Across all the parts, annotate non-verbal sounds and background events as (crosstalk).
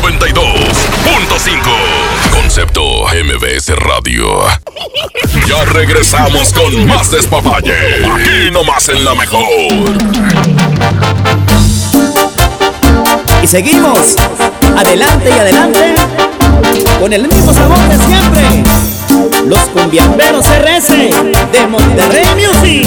92.5. Concepto MBS Radio. Ya regresamos con más despapalle. Aquí nomás en la mejor. Y seguimos. Adelante y adelante. Con el mismo sabor de siempre. Los cumbiamberos RS de Monterrey Music.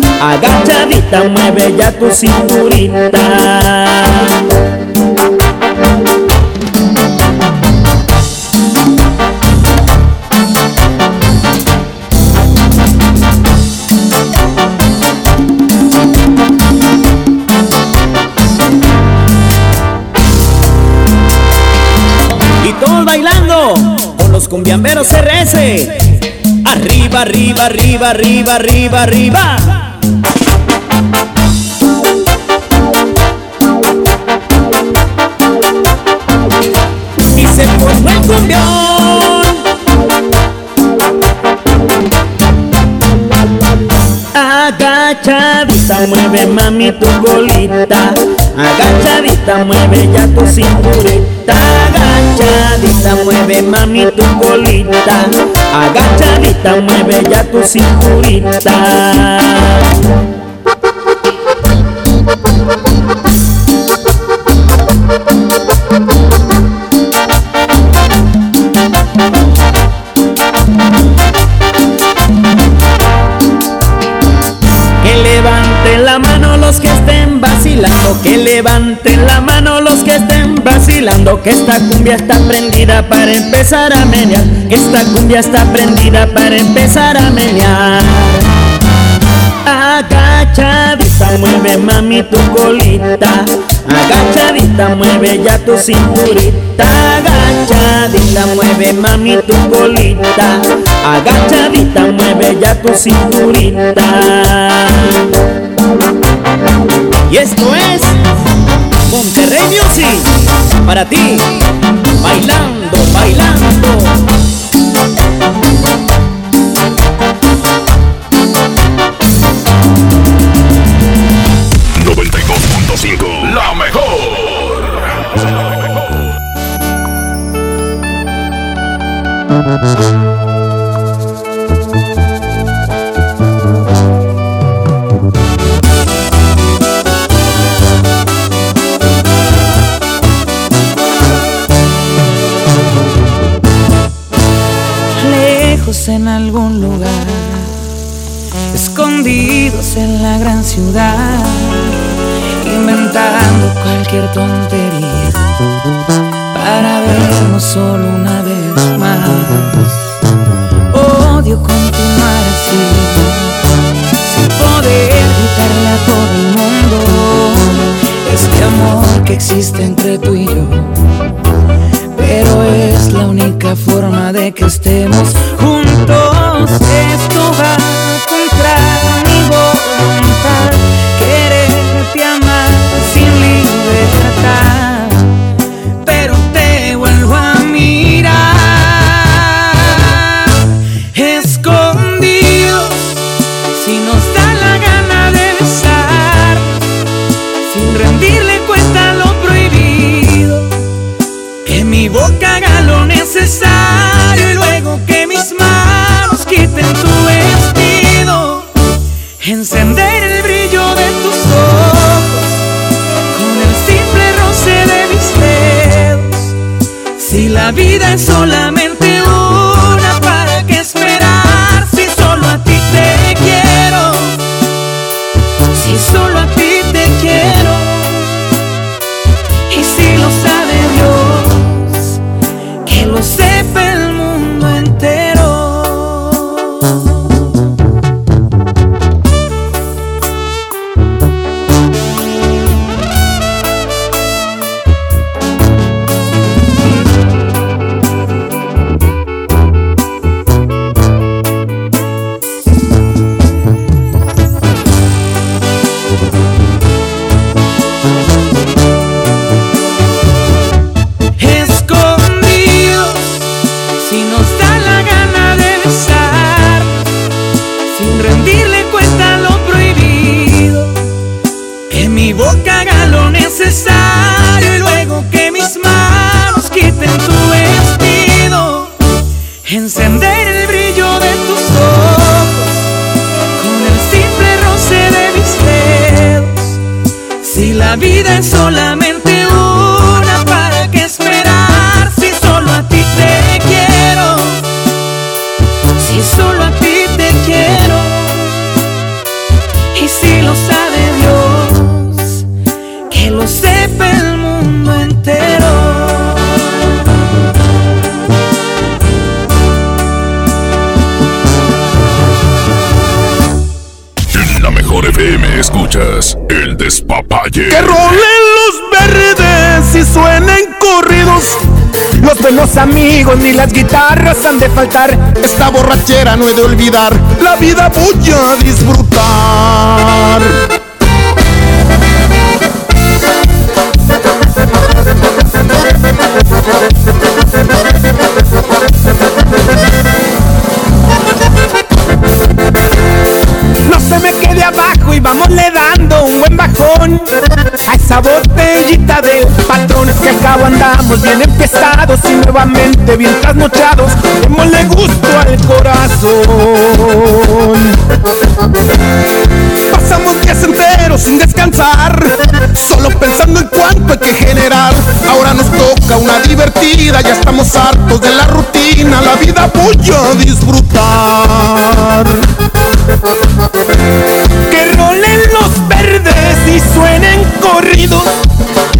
Agachadita, mueve ya tu cinturita. Y todos bailando con los cumbiamberos RS. Arriba, arriba, arriba, arriba, arriba, arriba. Mami tu colita. Agachadita, mueve ya tu cinturita. Agachadita, mueve mami tu colita. Agachadita, mueve ya tu cinturita. Levanten la mano los que estén vacilando, que esta cumbia está prendida para empezar a menear, esta cumbia está prendida para empezar a menear. Agachadita, mueve mami tu colita. Agachadita, mueve ya tu cinturita. Agachadita, mueve mami tu colita. Agachadita, mueve ya tu cinturita. Y esto es Monterrey Music para ti, bailando, bailando. 92.5. La algún lugar, escondidos en la gran ciudad, inventando cualquier tontería para vernos solo una vez más. Odio continuar así, sin poder gritarle a todo el mundo este amor que existe entre tú y yo pero es la única forma de que estemos juntos. Esto va contra mi voluntad, la vida es solamente una, ¿para qué esperar si solo a ti te quiero? Si solo a ti te quiero. Y si lo sabe Dios, que lo sepa el mundo entero. Las guitarras han de faltar. Esta borrachera no he de olvidar. La vida voy a disfrutar. Esa botellita del patrón. Que al cabo andamos bien empezados y nuevamente bien trasnochados. Démosle gusto al corazón. Pasamos días enteros sin descansar, solo pensando en cuánto hay que generar. Ahora nos toca una divertida, ya estamos hartos de la rutina. La vida voy disfrutar.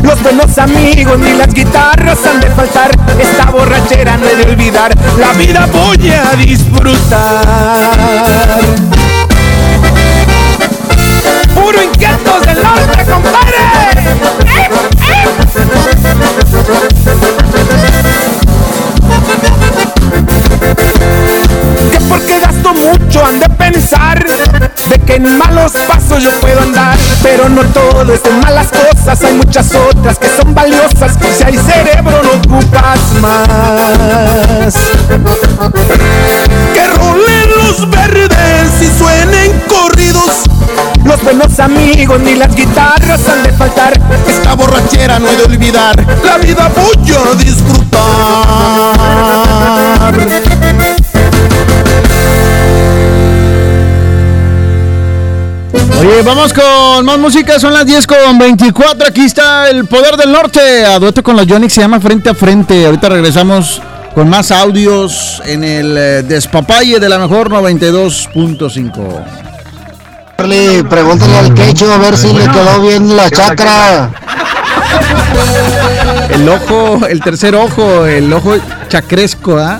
Los buenos amigos ni las guitarras han de faltar. Esta borrachera no he de olvidar. La vida voy a disfrutar. Puro inquietos del norte, compadre. Que porque gasto mucho han de pensar en malos pasos yo puedo andar. Pero no todo es de malas cosas, hay muchas otras que son valiosas. Si hay cerebro, no ocupas más. Que rolen los verdes y suenen corridos. Los buenos amigos ni las guitarras han de faltar. Esta borrachera no he de olvidar. La vida voy a disfrutar. Oye, vamos con más música, son las 10 con 24, aquí está el Poder del Norte, a dueto con los Yonix, se llama Frente a Frente, ahorita regresamos con más audios en el eh, despapalle de la mejor 92.5. Charlie, pregúntale al quecho a ver si le quedó bien la chacra. El ojo, el tercer ojo, el ojo chacresco, ¿ah?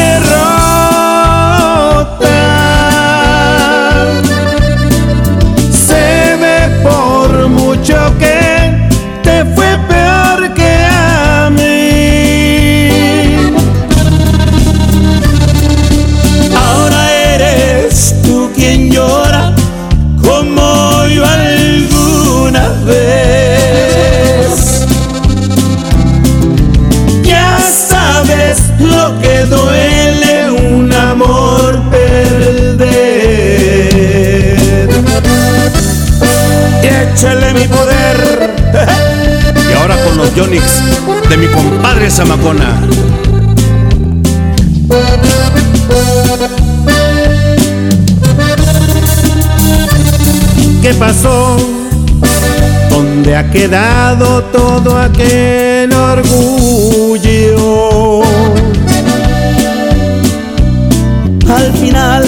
de mi compadre Zamacona. ¿Qué pasó? ¿Dónde ha quedado todo aquel orgullo? Al final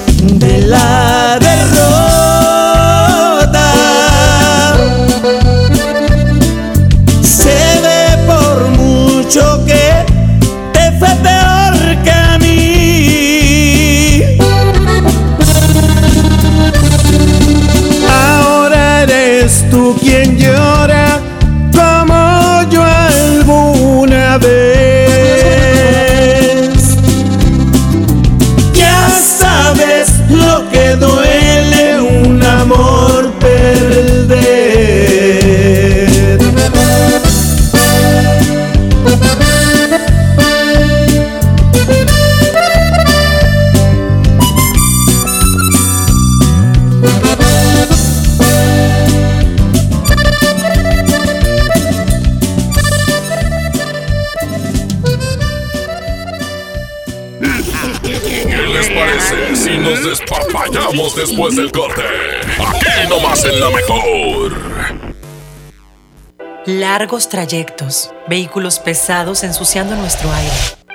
después del corte? Aquí nomás en la mejor. Largos trayectos, vehículos pesados ensuciando nuestro aire.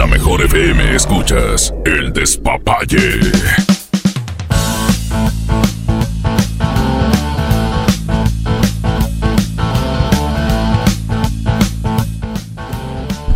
La mejor FM escuchas El Despapalle.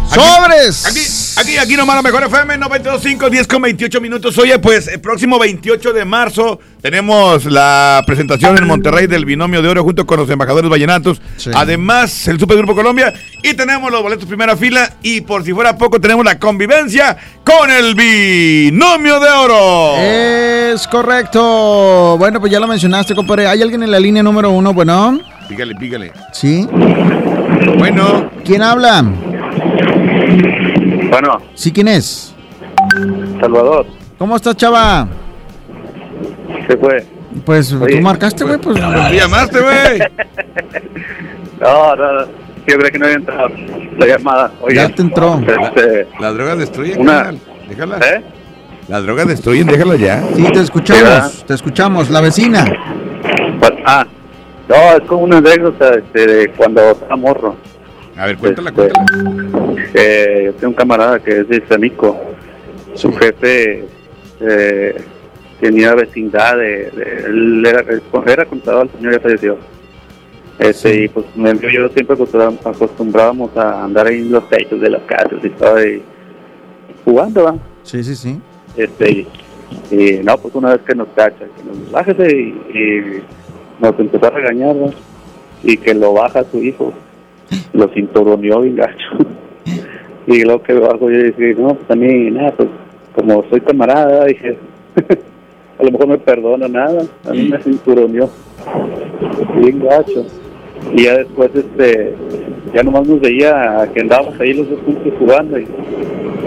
¡Sobres! Aquí, aquí, aquí nomás la mejor FM 92.5, 10 con 28 minutos. Oye, pues el próximo 28 de marzo tenemos la presentación en Monterrey del Binomio de Oro junto con los embajadores vallenatos. Además, el Supergrupo Colombia. Y tenemos los boletos primera fila. Y por si fuera poco, tenemos la convivencia con el Binomio de Oro. Es correcto. Bueno, pues ya lo mencionaste, compadre. ¿Hay alguien en la línea número uno? Bueno. Pícale, pícale. ¿Sí? Bueno. ¿Quién habla? Bueno, ¿Sí quién es? Salvador, ¿Cómo estás, chava? ¿qué fue? Pues Oye, tú marcaste, güey. Pues, ¿Tú llamaste, güey? (laughs) No, no, no. Yo creo que no había entrado la llamada. Oye, Ya te entró. Este, Las drogas destruyen, Una- carnal. Déjala. ¿Eh? Las drogas destruyen, déjala ya. Sí, te escuchamos, te escuchamos. La vecina. pues, ah, no, es como una anécdota este, de cuando estaba morro. A ver, cuéntala, Este, cuéntala. Eh, yo tengo un camarada que es de Sanico. Su jefe eh, tenía vecindad de, de- él era, era contador, el señor ya falleció. Este, y pues yo siempre acostumbrábamos a andar ahí en los techos de las casas y estaba ahí jugando, ¿va? Sí, sí, sí. Este, y, y no, pues una vez que nos cacha, que nos bájese y, y nos empezó a regañar, ¿va? Y que lo baja su hijo, lo cinturoneó bien gacho. y luego que bajo yo dije, no, pues mí, nada, pues como soy camarada, dije, (laughs) a lo mejor me perdona nada, a mí me cinturoneó bien gacho. Y ya después, este, ya nomás nos veía que andábamos ahí los dos juntos jugando y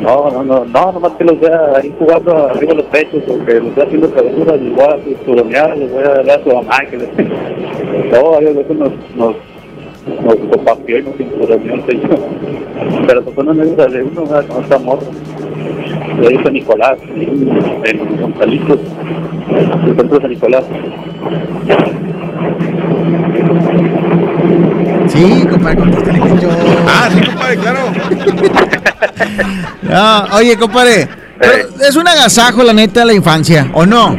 no, no, no, no, nomás que los vea ahí jugando arriba de los pechos o que los vea haciendo travesuras, les voy a cinturonear, les voy a dar a su mamá que les... (laughs) No, varias veces nos, nos, nos copapió y nos cinturoneó el señor. Pero pues una anécdota de uno, ¿verdad? con esta morra. De ahí San Nicolás, en, Gonzalitos, el centro de San Nicolás. Sí, compadre, contéstale que yo. Ah, sí, compadre, claro. (laughs) No, oye, compadre, pero es un agasajo, la neta, la infancia, ¿o no?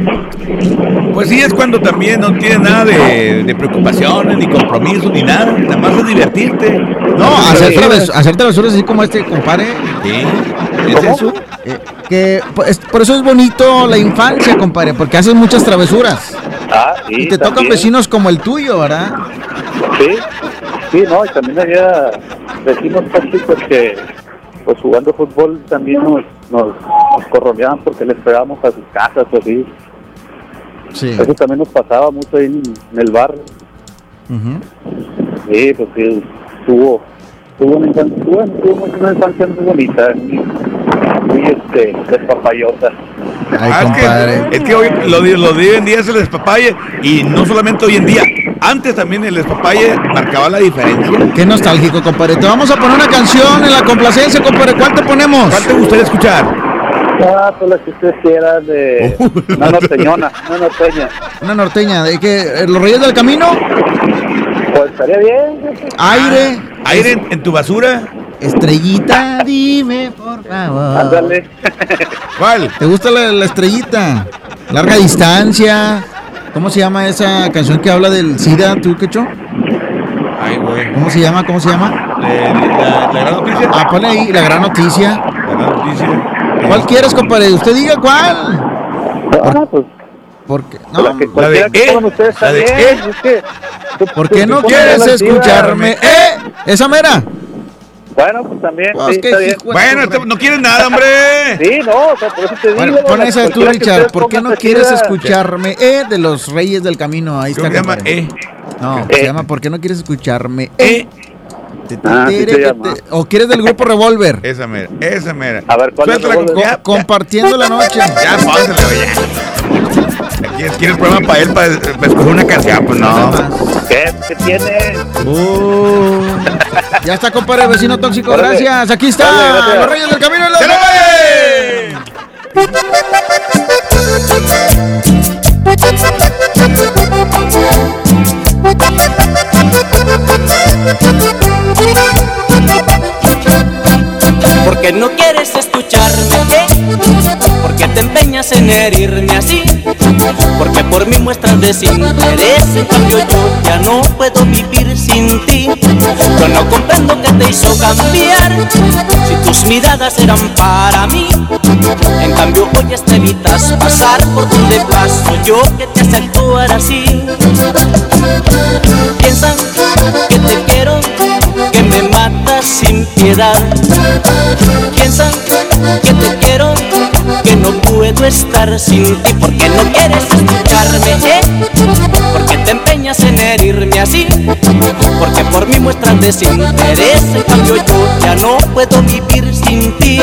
Pues sí, es cuando también no tienes nada de, de preocupaciones, ni compromisos, ni nada. Nada más es divertirte. No, hacer, traves- hacer travesuras así como este, compadre. Sí, ¿Es eso? Eh, que pues, por eso es bonito la infancia, compadre, porque haces muchas travesuras. Ah, sí. Y te tocan vecinos como el tuyo, ¿verdad? Sí, sí, no, y también había vecinos tóxicos que, pues jugando fútbol también nos, nos, nos porque les pegábamos a sus casas o así. Sí. Eso también nos pasaba mucho ahí en, en el barrio. Sí, pues sí, tuvo, tuvo una infancia, tuvo, tuvo una infancia muy bonita, muy, este, despapayosa. Ah, es que, es que hoy, lo, lo de hoy en día es el despapalle y no solamente hoy en día, antes también el despapalle marcaba la diferencia. Qué nostálgico, compadre. Te vamos a poner una canción en la complacencia, compadre. ¿Cuál te ponemos? ¿Cuál te gustaría escuchar? Ah, pues la que ustedes quieran de una norteñona, una norteña. Una norteña, ¿de que ¿Los Reyes del Camino? Pues estaría bien. Aire. ¿Aire en, en tu basura? Estrellita, dime, por favor. Ándale. ¿Cuál? ¿Te gusta la, la estrellita? Larga distancia. ¿Cómo se llama esa canción que habla del SIDA, tú, quecho? Ay, güey. ¿Cómo se llama? ¿Cómo se llama? La, la gran noticia. Ah, ponle ahí, la gran noticia. La gran noticia. ¿Cuál quieres, compadre? Usted diga cuál. Ah, pues. Porque, no, La que que ustedes la de bien. E. Es que, ¿Por qué no quieres la escucharme? ¡Eh! ¿Esa mera? Bueno, pues también. Pues sí, que está bien. de Bueno, este- no quieres nada, hombre. Sí, no, o sea, por eso te digo. Bueno, pon la- esa tú, que Richard. ¿Por qué no quieres escucharme? Eh, de los Reyes del Camino. Ahí está, que se llama compadre. E. No, se llama ¿Por qué no quieres escucharme? E. ¿O quieres del grupo Revolver? Esa mera, esa mera. A ver, ¿cuál es. Compartiendo la noche. Ya, pónsela, güey, ya. Aquí quiere el programa para él, para, para escoger una canción, pues no. ¿Qué? ¿Qué tiene? Uh, ya está, compadre, vecino tóxico. Gracias. Aquí está. Los Reyes del Camino. y los ¡Se lo. (laughs) Porque no quieres escucharme, ¿eh? Porque te empeñas en herirme así. Porque por mí muestras desinterés. En cambio yo ya no puedo vivir sin ti. Yo no comprendo qué te hizo cambiar. Si tus miradas eran para mí. En cambio hoy te evitas pasar por donde paso yo que te hace actuar así. Piensan puedo estar sin ti porque no quieres escucharme, ¿eh? Porque te empeñas en herirme así, porque por mí muestras desinterés, en cambio yo ya no puedo vivir sin ti.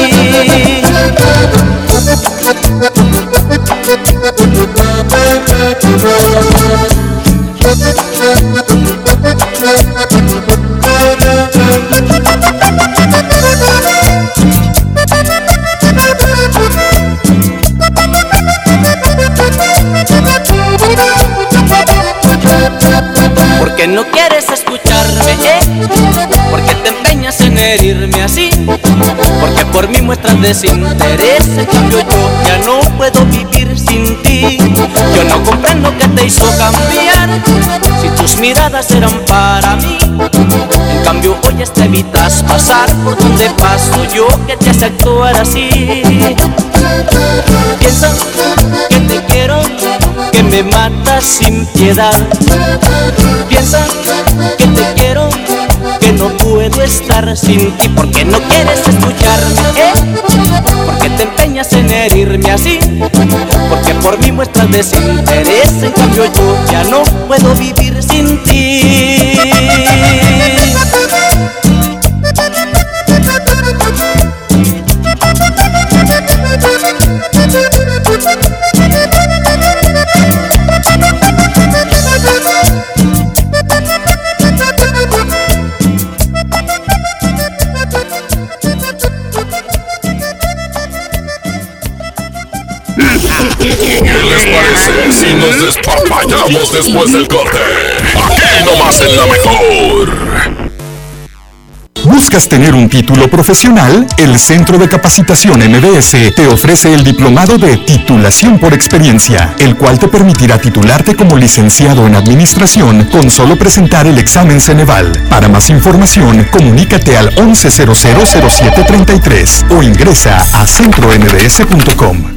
Por mí muestras desinterés. En cambio yo ya no puedo vivir No comprendo qué te hizo cambiar si tus miradas eran para mí. En cambio hoy te evitas pasar por donde paso yo que te hace actuar así. Piensas que te quiero, que me matas sin piedad. Piensas sin ti porque no quieres escucharme, ¿eh? porque te empeñas en herirme así, porque por mí muestras desinterés, en cambio yo ya no puedo vivir sin ti. Nos despapallamos después del corte? Aquí nomás en la mejor. ¿Buscas tener un título profesional? El Centro de Capacitación MBS te ofrece el diplomado de titulación por experiencia, el cual te permitirá titularte como licenciado en administración con solo presentar el examen Ceneval. Para más información, comunícate al 11000733 o ingresa a centrombs.com.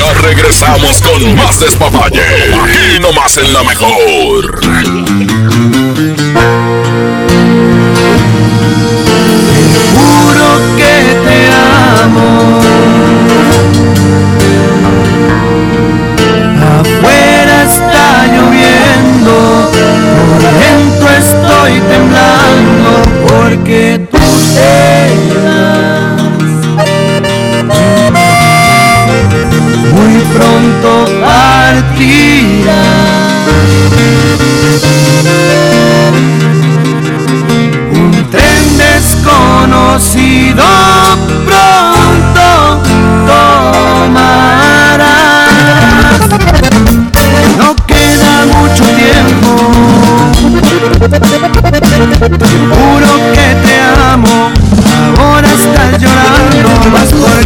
Ya regresamos con más despapalle. Aquí nomás en la mejor. Juro que te amo. Afuera está lloviendo, por dentro estoy temblando porque tú te pronto partirás. Un tren desconocido pronto tomarás. No queda mucho tiempo. Juro que te amo. Ahora estás llorando más porque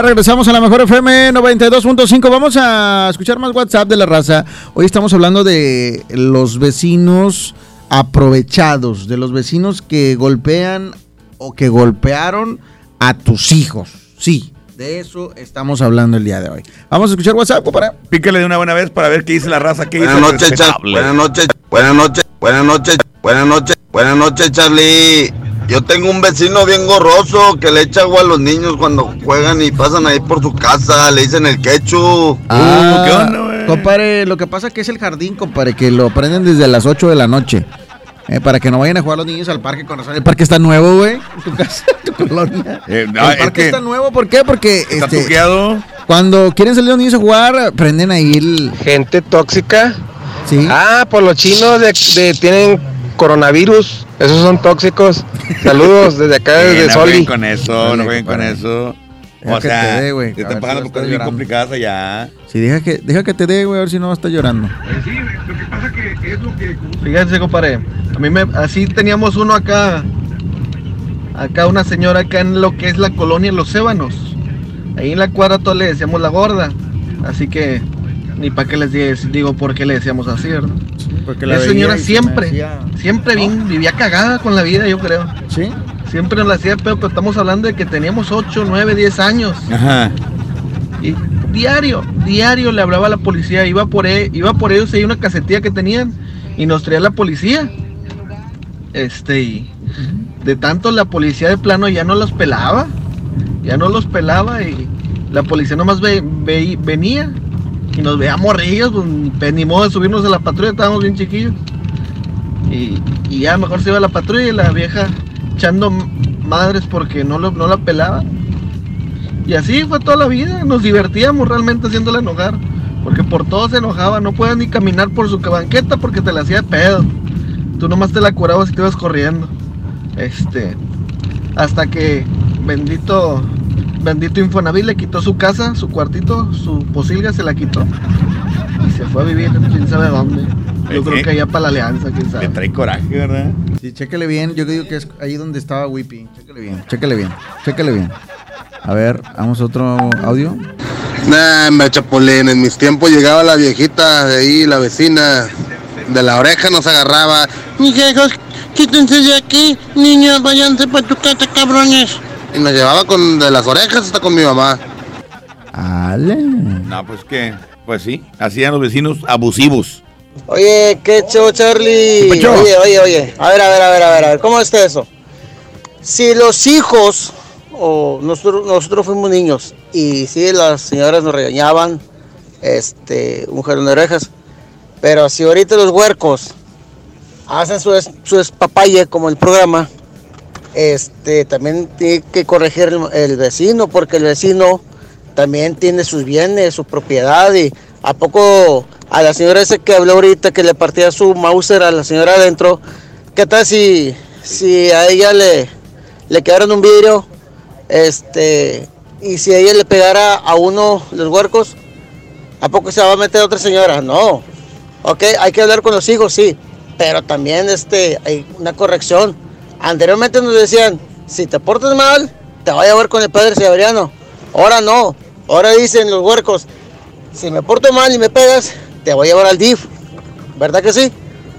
ya regresamos a la mejor FM 92.5. Vamos a escuchar más WhatsApp de la raza. Hoy estamos hablando de los vecinos aprovechados, de los vecinos que golpean o que golpearon a tus hijos. Sí, de eso estamos hablando el día de hoy. Vamos a escuchar WhatsApp, para Píquele de una buena vez para ver qué dice la raza. Qué Buenas noches, Char- respetable. buenas noches, buenas noches, buenas noches, buenas noches, buenas noches, Charlie. Yo tengo un vecino bien gorroso que le echa agua a los niños cuando juegan y pasan ahí por su casa, le dicen el quechu. Ah, compadre, lo que pasa es que es el jardín, compadre, que lo prenden desde las 8 de la noche. eh, para que no vayan a jugar los niños al parque cuando sale. El parque está nuevo, güey. Tu casa, tu colonia. (laughs) Eh, no, el es parque que está nuevo, ¿por qué? Porque está este, tuqueado. cuando quieren salir los niños a jugar, prenden ahí el. Gente tóxica. Sí. Ah, por los chinos de, de- tienen coronavirus. Esos son tóxicos. Saludos desde acá, (laughs) Eh, desde no Soli. con eso, Dale, no jueguen con eso. Deja O que sea, te dé, güey, te están ver si por cosas bien llorando. complicadas allá. Sí, deja que, deja que te dé, güey, a ver si no va a estar llorando. Fíjense, compadre. A mí me, así teníamos uno acá. Acá una señora acá en lo que es la colonia Los Ébanos. Ahí en la cuadra todos le decíamos la gorda. Así que ni para qué les digo, digo por qué le decíamos así, ¿verdad? Porque la la señora se siempre, siempre bien, vivía cagada con la vida, yo creo. ¿Sí? Siempre nos la hacía peor, pero estamos hablando de que teníamos 8, 9, 10 años. Ajá. Y diario, diario le hablaba a la policía, iba por, e- iba por ellos, hay una casetilla que tenían y nos traía la policía. Este, y de tanto la policía de plano ya no los pelaba, ya no los pelaba y la policía nomás ve- ve- venía y nos veía morrillos, pues ni modo de subirnos a la patrulla, estábamos bien chiquillos. Y, y ya mejor se iba a la patrulla y la vieja echando madres porque no, lo- no la pelaba. Y así fue toda la vida, nos divertíamos realmente haciéndola enojar, porque por todo se enojaba, no podía ni caminar por su banqueta porque te la hacía pedo. Tú nomás te la curabas y te ibas corriendo. Este, hasta que bendito, bendito Infonavit le quitó su casa, su cuartito, su posilga se la quitó y se fue a vivir quién sabe dónde. Yo creo que allá para la alianza, quién sabe. Le trae coraje, ¿verdad? Sí, chéquele bien. Yo digo que es ahí donde estaba Whippy. Chéquele bien, chéquele bien, chéquele bien. A ver, vamos a otro audio. Nah, me chapulín, en mis tiempos llegaba la viejita de ahí, la vecina, de la oreja nos agarraba. Mijejos, quítense de aquí, niños, váyanse para tu casa, cabrones. Y nos llevaba con de las orejas hasta con mi mamá. Ale. No, pues que, pues sí, hacían los vecinos abusivos. Oye, qué show, Charlie. ¿Qué? Oye, oye, oye. A ver, a ver, a ver, a ver, a ver. ¿Cómo está eso? Si los hijos, o nosotros, nosotros fuimos niños, y sí, las señoras nos regañaban, este, un jalón de orejas, pero si ahorita los huercos hacen su, es- su espapalle como el programa, este, también tiene que corregir el, vecino, porque el vecino también tiene sus bienes, su propiedad, y a poco a la señora esa que habló ahorita que le partía su Mauser a la señora adentro, ¿qué tal si, si a ella le, le quedaron un vidrio, este, y si a ella le pegara a uno de los huercos, ¿a poco se va a meter otra señora? No. Ok, hay que hablar con los hijos, sí, pero también este, hay una corrección. Anteriormente nos decían, si te portas mal, te voy a ver con el padre Severiano. Ahora no, ahora dicen los huercos, si me porto mal y me pegas, te voy a llevar al DIF. ¿Verdad que sí?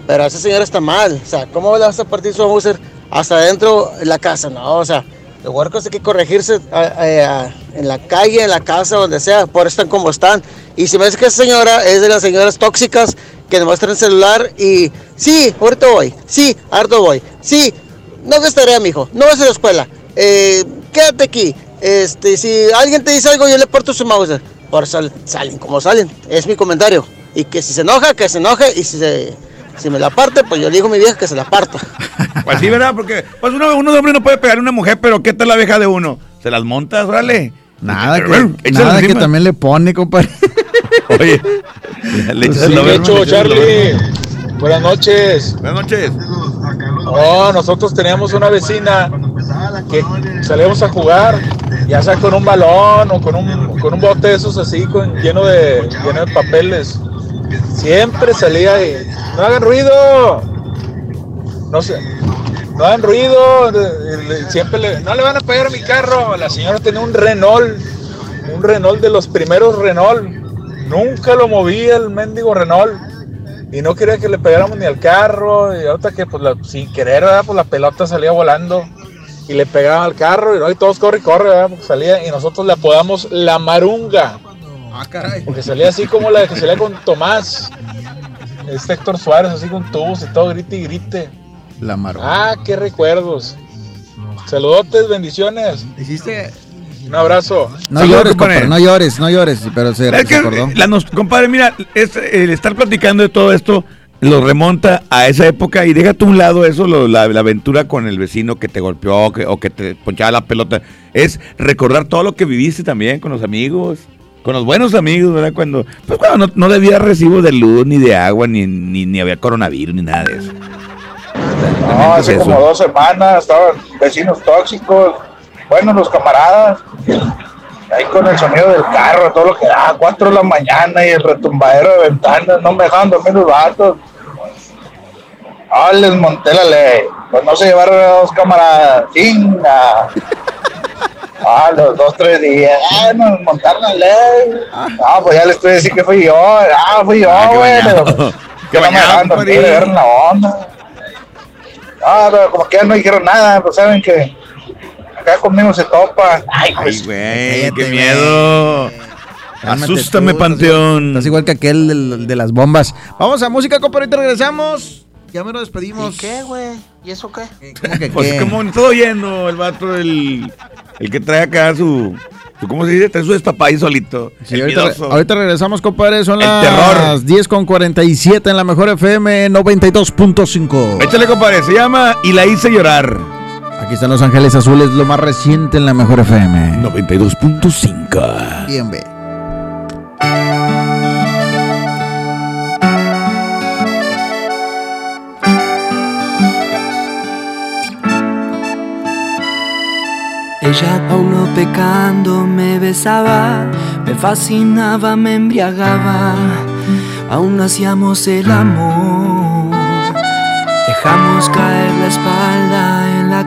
Pero esa señora está mal. O sea, ¿cómo le vas a partir su Mauser hasta adentro de la casa? No, o sea, los huercos hay que corregirse a- a- a- en la calle, en la casa, donde sea. Por están como están. Y si me dice que esa señora es de las señoras tóxicas que nos muestran el celular y sí, ahorita voy, sí, harto voy, sí, no hagas tarea, mijo, no vas a la escuela, eh, quédate aquí. Este, si alguien te dice algo, yo le porto su mouse. Por eso salen como salen, es mi comentario. Y que si se enoja, que se enoje, y si se, si me la parte, pues yo le digo a mi vieja que se la parta. (laughs) Pues sí, ¿verdad? Porque pues uno, uno de hombre no puede pegarle a una mujer, pero ¿qué tal la vieja de uno? ¿Se las montas, órale? Nada Pero, que, bueno, échale nada que también le pone, compadre. (laughs) Oye, le echas el Sí, over, hecho, le Charlie. Buenas noches. Buenas noches. No, nosotros teníamos una vecina que salíamos a jugar, ya sea con un balón o con un, con un bote de esos así, con, lleno, de, lleno de papeles. Siempre salía y no hagan ruido. no sé, no hagan ruido, siempre le, no le van a pegar a mi carro. La señora tenía un Renault, un Renault de los primeros Renault. Nunca lo movía el mendigo Renault. Y no quería que le pegáramos ni al carro. Y ahorita que pues la- sin querer, ¿verdad? pues la pelota salía volando. Y le pegaba al carro. Y, ¿no? y todos corre y corre, ¿verdad? Porque salía. Y nosotros le apodamos la marunga. Porque salía así como la que salía con Tomás. Este Héctor Suárez, así con tubos y todo, grite y grite. La maro. Ah, qué recuerdos. Saludotes, bendiciones. Hiciste. Un abrazo. No Saludos, llores, compadre. no llores, no llores, pero se, Es se acordó. la nos- compadre, mira, es, el estar platicando de todo esto lo remonta a esa época y déjate a un lado eso, lo- la, la aventura con el vecino que te golpeó que- o que te ponchaba la pelota. Es recordar todo lo que viviste también con los amigos, con los buenos amigos, ¿verdad? Cuando, pues cuando no, no debía recibo de luz, ni de agua, ni, ni, ni había coronavirus, ni nada de eso. No, hace eso. como dos semanas estaban vecinos tóxicos. Bueno, los camaradas. Ahí con el sonido del carro, todo lo que da, 4 de la mañana y el retumbadero de ventanas, no me dejaban dormir los vatos. Ah, les monté la ley. Pues no se llevaron a dos camaradas. Chinga. Ah, los dos, tres días. Ah, nos montaron la ley. Ah, pues ya les estoy diciendo que fui yo. Ah, fui yo, Ah, güey. que no me dejaban dormir, compadre. agarran la onda. Ah, pero como que ya no dijeron nada, pues saben que acá conmigo se topa. Ay, Ay, pues, güey, qué miedo. Cálmate Asústame, tú, Panteón. Estás igual que aquel de, las bombas. Vamos a música, compadre, ahorita regresamos. Ya me lo despedimos. ¿Qué, güey? ¿Y eso qué? ¿Cómo que Pues qué? como está oyendo el vato, el, el que trae acá su, su- ¿cómo se dice? Trae su despapay solito. Sí, el ahorita, ahorita regresamos, compadre. Son El las terror. 10 con 47 en la mejor FM 92.5. Échale, compadre, se llama Y la hice llorar. Aquí están Los Ángeles Azules, lo más reciente en la mejor FM. 92.5. Bien, ve. Ella aún no pecando me besaba, me fascinaba, me embriagaba, aún hacíamos el amor. Dejamos caer la espalda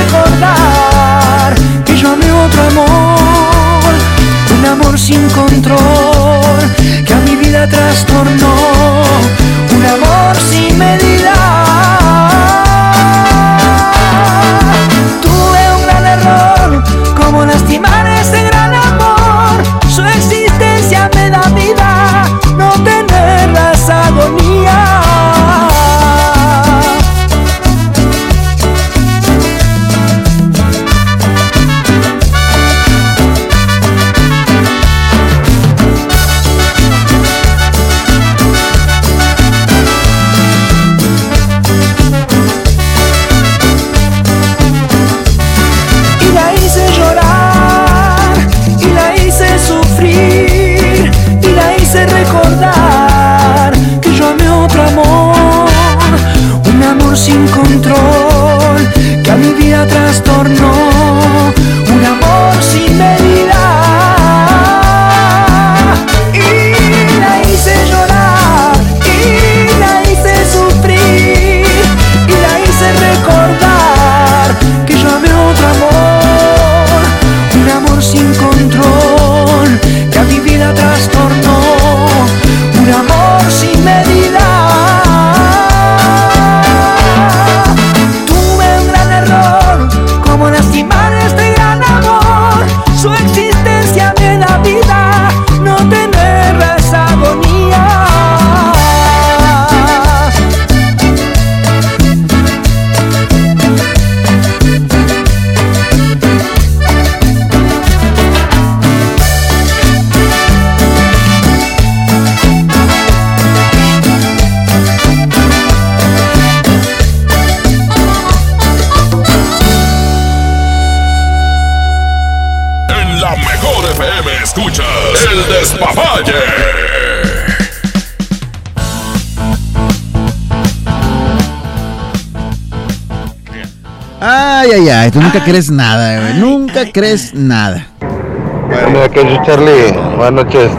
Recordar que yo amé otro amor, un amor sin control, que a mi vida trastornó, un amor sin medida. Ay, tú nunca crees nada, güey. Nunca crees nada. Que yo, Charlie. Buenas noches.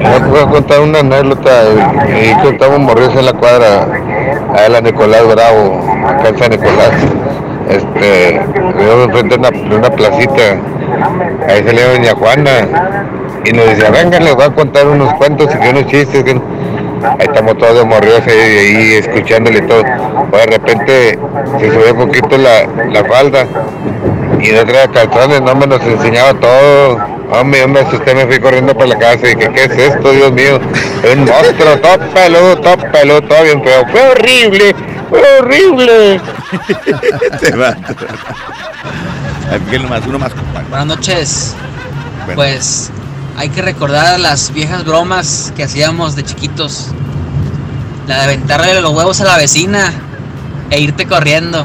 Me voy a contar una anécdota. Y contamos morridos en la cuadra. A la Nicolás Bravo, acá en San Nicolás. Este, vivimos enfrente de una, de una placita. Ahí salió doña Juana. Y nos decía, vengan, les voy a contar unos cuentos y que unos chistes. que no-". Ahí estamos todos morridos ahí, ahí escuchándole y todo. Pues de repente se subió un poquito la, la falda y no traía calzones, no me nos enseñaba todo. Hombre, yo me asusté, me fui corriendo para la casa y dije, ¿qué es esto, Dios mío? Un monstruo, todo peludo, todo peludo, todo bien feo. Fue horrible, fue horrible. (laughs) Te va. (laughs) Más, compadre. Buenas noches. Bueno. Pues hay que recordar las viejas bromas que hacíamos de chiquitos. La de aventarle los huevos a la vecina e irte corriendo.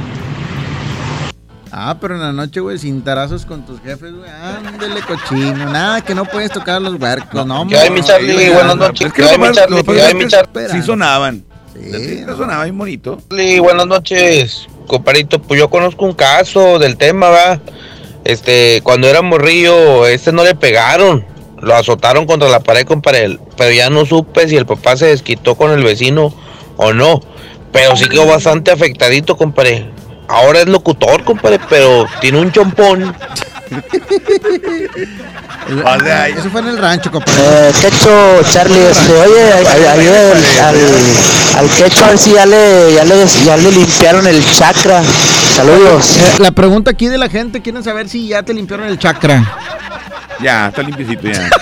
Ah, pero en la noche, güey, sin tarazos con tus jefes, güey. Ándele, cochino. Nada, que no puedes tocar los huercos, no, ¿Qué hay, mi Charlie? güey, Buenas no, noches. es ¿Qué que hay, mi Charlie? lo más ¿Qué hay, mi que Charlie? Sí sonaban. Sí, sonaba bien bonito. Sí, buenas noches, comparito. Pues yo conozco un caso del tema, va. Este, cuando era morrillo, este no le pegaron. Lo azotaron contra la pared, compadre. Pero ya no supe si el papá se desquitó con el vecino o no. Pero sí quedó bastante afectadito, compadre. Ahora es locutor, compadre, pero tiene un chompón. (laughs) Eso fue en el rancho, compadre. Eh, Quecho, Charlie, este, oye, ay- ayuda al, al, al Quecho a ver si ya le, ya, le, ya le limpiaron el chakra. Saludos. Eh, La pregunta aquí de la gente, quieren saber si ya te limpiaron el chakra. Ya, está limpiecito ya. (laughs)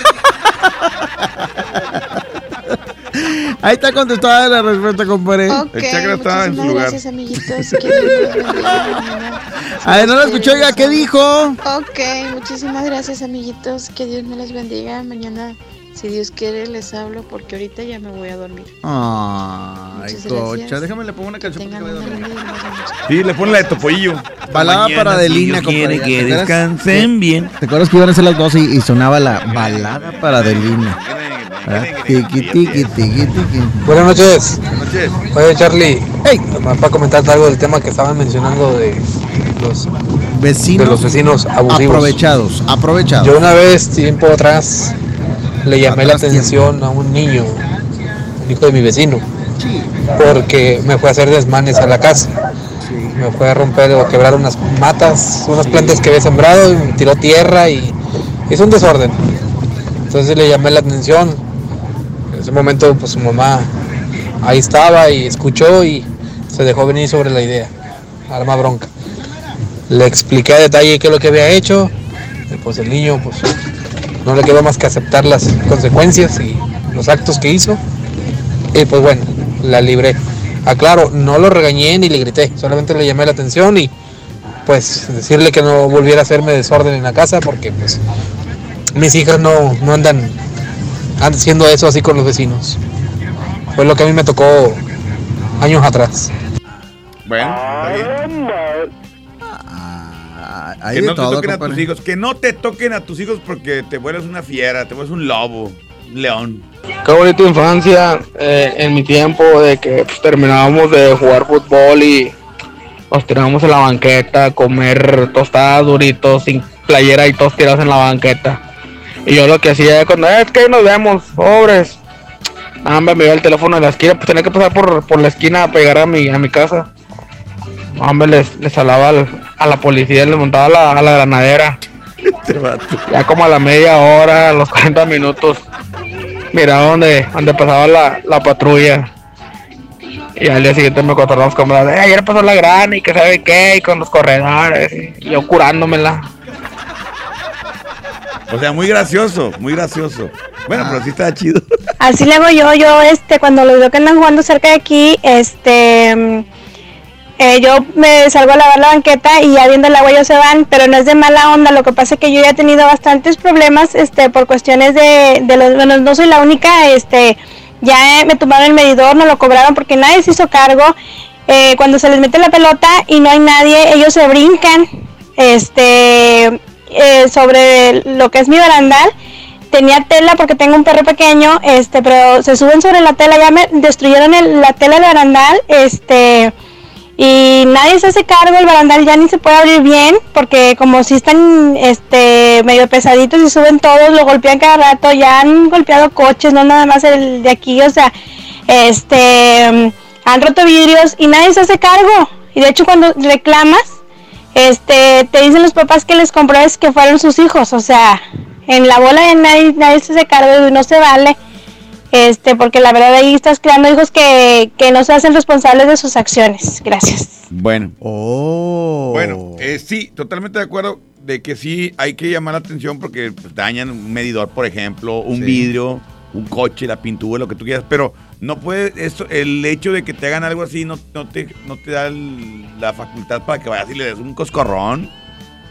Ahí está contestada la respuesta, compadre. Ok, El chakra está en su muchísimas lugar. Gracias, amiguitos. Que Dios los bendiga mañana. (laughs) A ver, no la escuchó, oiga, ¿qué dijo? Ok, muchísimas gracias, amiguitos. Que Dios me los bendiga. Mañana, si Dios quiere, les hablo porque ahorita ya me voy a dormir. Ay, Muchas cocha, gracias. déjame le pongo una canción porque voy a dormir. Sí, le pone la de Topollillo. Balada Mañana, para si quiere compadre. que ¿Te acuerdas? descansen bien. ¿Te acuerdas que iban a ser las 12 y, y sonaba la balada para Adelina? Tiqui, tiqui, tiqui, tiqui. Buenas noches. Buenas noches. Oye, Charlie, nomás para comentarte algo del tema que estaban mencionando de los Vecinos de los vecinos abusivos. aprovechados, aprovechados. Yo una vez, tiempo atrás, le llamé la atención a un niño, un hijo de mi vecino, porque me fue a hacer desmanes a la casa. Me fue a romper o quebrar unas matas, unas plantas que había sembrado, y me tiró tierra y hizo un desorden. Entonces le llamé la atención. En ese momento, pues su mamá ahí estaba y escuchó y se dejó venir sobre la idea. Arma bronca. Le expliqué a detalle qué es lo que había hecho. Y pues el niño, pues no le quedó más que aceptar las consecuencias y los actos que hizo. Y pues bueno, la libré. Aclaro, no lo regañé ni le grité, solamente le llamé la atención y pues decirle que no volviera a hacerme desorden en la casa porque pues mis hijas no, no andan, haciendo eso así con los vecinos. Fue lo que a mí me tocó años atrás. Bueno, está bien. Hay que no todo, te toquen a tus hijos. Que no te toquen a tus hijos porque te vuelves una fiera, te vuelves un lobo, un león. Qué bonita infancia eh, en mi tiempo de que pues, terminábamos de jugar fútbol y nos tirábamos en la banqueta a comer tostadas duritos sin playera y todos tirados en la banqueta. Y yo lo que hacía cuando es que nos vemos, pobres. Ah, hombre, me iba el teléfono de la esquina, pues tenía que pasar por, por la esquina a pegar a mi, a mi casa. Hombre, les, les hablaba al- a la policía, les montaba a la, a la granadera. Ya como a la media hora, a los 40 minutos, miraba donde, donde pasaba la, la patrulla. Y al día siguiente me contaron los camaradas, eh, ayer pasó la grana y que sabe qué, y con los corredores, y yo curándomela. O sea, muy gracioso, muy gracioso. Bueno, pero sí está chido. Así le hago yo, yo este, cuando los veo que andan jugando cerca de aquí, este, eh, yo me salgo a lavar la banqueta y ya viendo el agua ellos se van, pero no es de mala onda, lo que pasa es que yo ya he tenido bastantes problemas, este, por cuestiones de, de los, bueno, no soy la única, este, ya eh, me tomaron el medidor, no lo cobraron porque nadie se hizo cargo, eh, cuando se les mete la pelota y no hay nadie, ellos se brincan, este, eh, sobre lo que es mi barandal, tenía tela porque tengo un perro pequeño, este, pero se suben sobre la tela, ya me destruyeron el- la tela del barandal, este, y nadie se hace cargo, el barandal ya ni se puede abrir bien, porque como si están este medio pesaditos y suben todos, lo golpean cada rato, ya han golpeado coches, no nada más el de aquí, o sea, este han roto vidrios y nadie se hace cargo. Y de hecho cuando reclamas, este te dicen los papás que les compró es que fueron sus hijos, o sea, en la bola de nadie, nadie se hace cargo y no se vale. Este, porque la verdad ahí estás creando hijos que, que no se hacen responsables de sus acciones. Gracias. Bueno. Oh. Bueno, eh, sí, totalmente de acuerdo de que sí hay que llamar la atención porque pues, dañan un medidor, por ejemplo, un Sí. vidrio, un coche, la pintura, lo que tú quieras, pero no puede, esto, el hecho de que te hagan algo así no, no, te, no te da el- la facultad para que vayas y le des un coscorrón.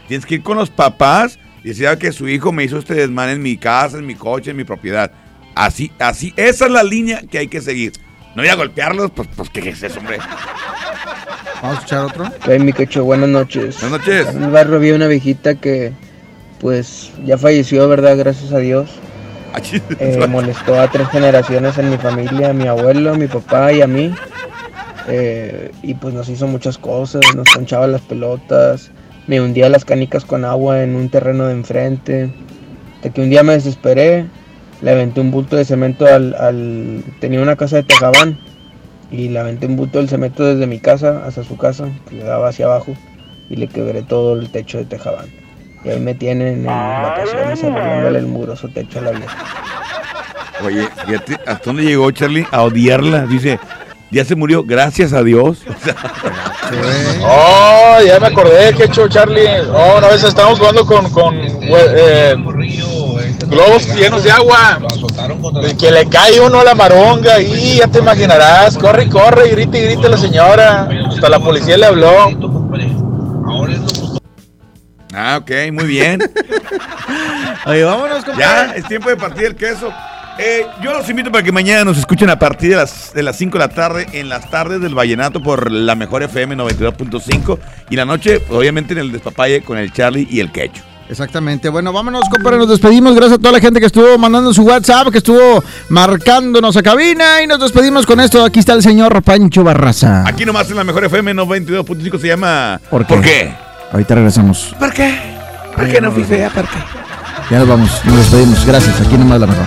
Tienes que ir con los papás y decir "Ah, que su hijo me hizo este desmán en mi casa, en mi coche, en mi propiedad. Así, así, esa es la línea que hay que seguir. No voy a golpearlos, pues, pues ¿qué es eso, hombre? Vamos a escuchar otro. Hey, mi quecho, buenas noches. Buenas noches. En el barrio había una viejita que, pues, ya falleció, ¿verdad? Gracias a Dios. Eh, molestó a tres generaciones en mi familia, a mi abuelo, a mi papá y a mí. Eh, y pues nos hizo muchas cosas, nos ponchaba las pelotas, me hundía las canicas con agua en un terreno de enfrente. De que un día me desesperé, le aventé un bulto de cemento al, al- Tenía una casa de Tejabán y le aventé un bulto del cemento desde mi casa hasta su casa, que le daba hacia abajo, y le quebré todo el techo de Tejabán. Y ahí me tienen en vacaciones arreglándole el mugroso techo a la vieja. Oye, fíjate, ¿hasta dónde llegó Charlie? A odiarla. Dice, ya se murió, gracias a Dios. Oh, (laughs) ya me acordé que hecho Charlie. Oh, una vez estábamos jugando con, con eh, globos llenos de agua. Y que le cae uno a la maronga y ya te imaginarás. Corre y corre y grita y grita la señora. Hasta la policía le habló. Ah, ok, muy bien. (laughs) Oye, vámonos, Ya, es tiempo de partir el queso. Eh, yo los invito para que mañana nos escuchen a partir de las, de las 5 de la tarde en las tardes del Vallenato por la mejor FM 92.5 y la noche, obviamente, en el Despapalle con el Charlie y el Quecho. Exactamente. Bueno, vámonos, compadre. Nos despedimos. Gracias a toda la gente que estuvo mandando su WhatsApp, que estuvo marcándonos a cabina. Y nos despedimos con esto. Aquí está el señor Pancho Barraza. Aquí nomás en la mejor FM 92.5 se llama ¿Por qué? Ahorita regresamos. ¿Por qué? ¿Por qué no fui fea? ¿Por qué? Ya nos vamos. Nos despedimos. Gracias. Aquí nomás la mejor.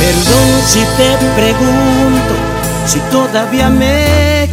Perdón si te pregunto si todavía me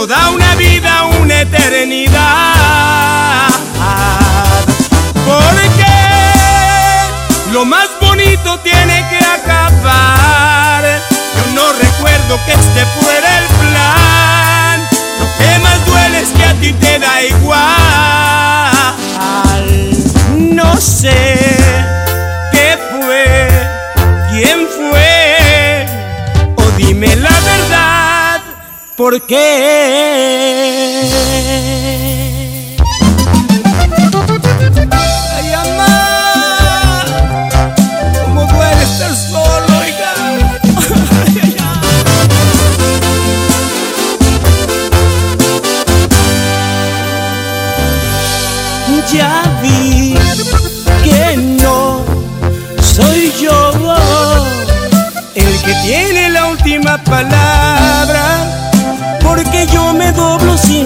toda una vida, una eternidad. Porque lo más bonito tiene que acabar. Yo no recuerdo que este fuera el plan. Lo que más duele es que a ti te da igual. No sé ¿por qué? Ay, amá, cómo duele estar solo, oiga. Ya vi que no soy yo el que tiene la última palabra,